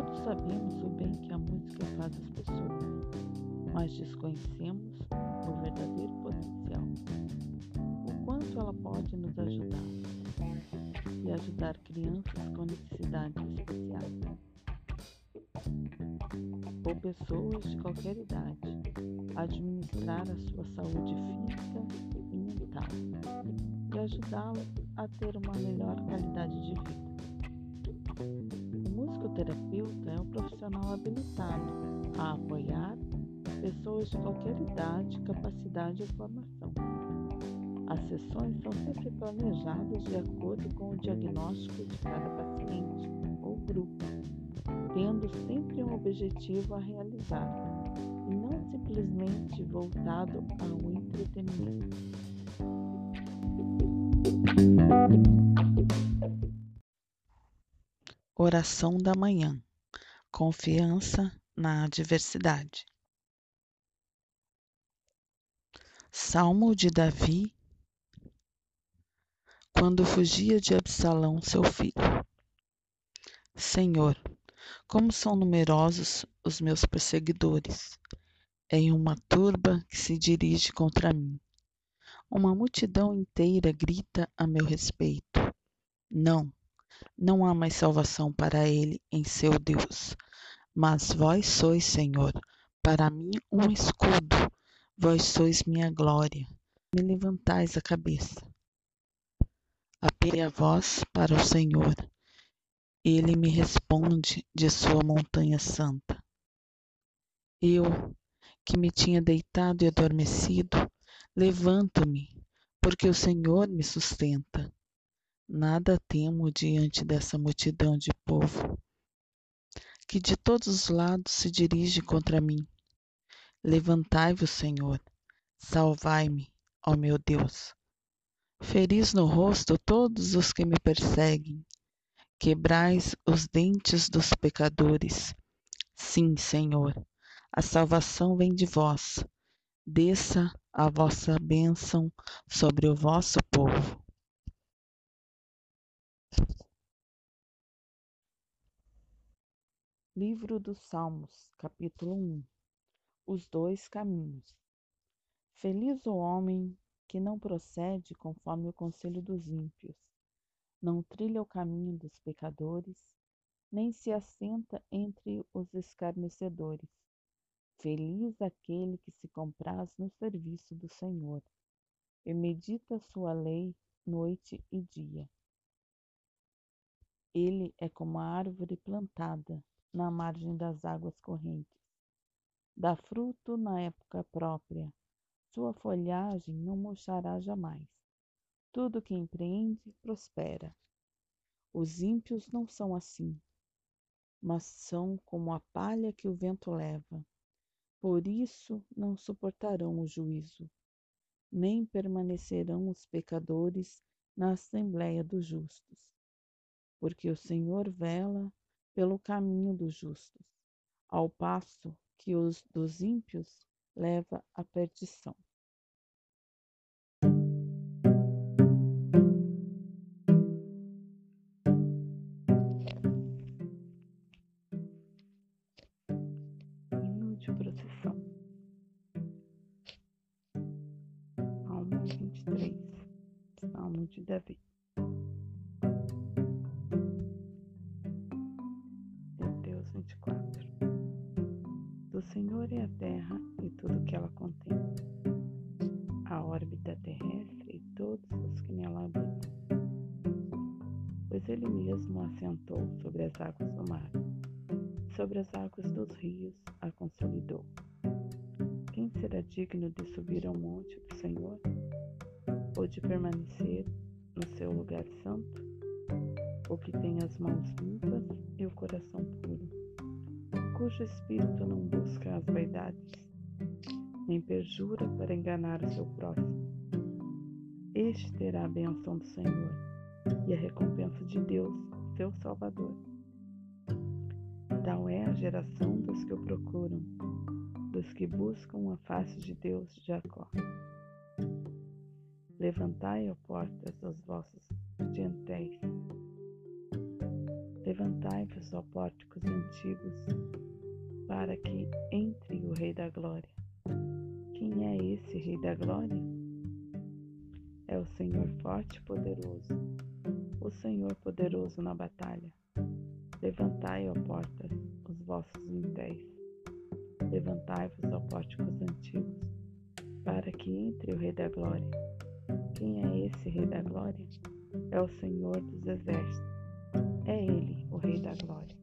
Todos sabemos o bem que a música faz às pessoas, mas desconhecemos o verdadeiro potencial, o quanto ela pode nos ajudar e ajudar crianças com necessidades especiais ou pessoas de qualquer idade a administrar a sua saúde física e mental e ajudá-la a ter uma melhor qualidade de vida. O musicoterapeuta é um profissional habilitado a apoiar pessoas de qualquer idade, capacidade ou formação. As sessões são sempre planejadas de acordo com o diagnóstico de cada paciente ou grupo, tendo sempre um objetivo a realizar e não simplesmente voltado ao entretenimento. Oração da manhã. Confiança na adversidade. Salmo de Davi quando fugia de Absalão, seu filho. Senhor, como são numerosos os meus perseguidores, em uma turba que se dirige contra mim. Uma multidão inteira grita a meu respeito. Não, não há mais salvação para ele em seu Deus. Mas vós sois, Senhor, para mim um escudo, vós sois minha glória. Me levantais a cabeça. Apelei a vós para o Senhor. Ele me responde de sua montanha santa. Eu, que me tinha deitado e adormecido, levanto-me, porque o Senhor me sustenta. Nada temo diante dessa multidão de povo, que de todos os lados se dirige contra mim. Levantai-vos, Senhor, salvai-me, ó meu Deus. Feris no rosto todos os que me perseguem, quebrais os dentes dos pecadores. Sim, Senhor, a salvação vem de vós. Desça a vossa bênção sobre o vosso povo. Livro dos Salmos, capítulo 1 Os dois caminhos. Feliz o homem que não procede conforme o conselho dos ímpios, não trilha o caminho dos pecadores, nem se assenta entre os escarnecedores. Feliz aquele que se compraz no serviço do Senhor e medita sua lei noite e dia. Ele é como a árvore plantada na margem das águas correntes. Dá fruto na época própria, sua folhagem não murchará jamais. Tudo que empreende prospera. Os ímpios não são assim, mas são como a palha que o vento leva. Por isso não suportarão o juízo, nem permanecerão os pecadores na assembléia dos justos. Porque o Senhor vela pelo caminho dos justos, ao passo que os dos ímpios leva à perdição. Salmo 23. Salmo de Davi. 24. Do Senhor é a terra e tudo que ela contém, a órbita terrestre e todos os que nela habitam. Pois ele mesmo assentou sobre as águas do mar, sobre as águas dos rios a consolidou. Quem será digno de subir ao monte do Senhor, ou de permanecer no seu lugar santo? O que tem as mãos limpas e o coração puro cujo espírito não busca as vaidades, nem perjura para enganar o seu próximo. Este terá a benção do Senhor e a recompensa de Deus, seu Salvador. Tal é a geração dos que o procuram, dos que buscam a face de Deus de Jacó. Levantai, ó portas, os vossos dintéis. Levantai-vos, ó pórticos antigos, para que entre o Rei da Glória. Quem é esse Rei da Glória? É o Senhor forte e poderoso, o Senhor poderoso na batalha. Levantai, ó portas, os vossos dintéis. Levantai-vos, ó pórticos antigos, para que entre o Rei da Glória. Quem é esse Rei da Glória? É o Senhor dos Exércitos. É Ele, o Rei da Glória.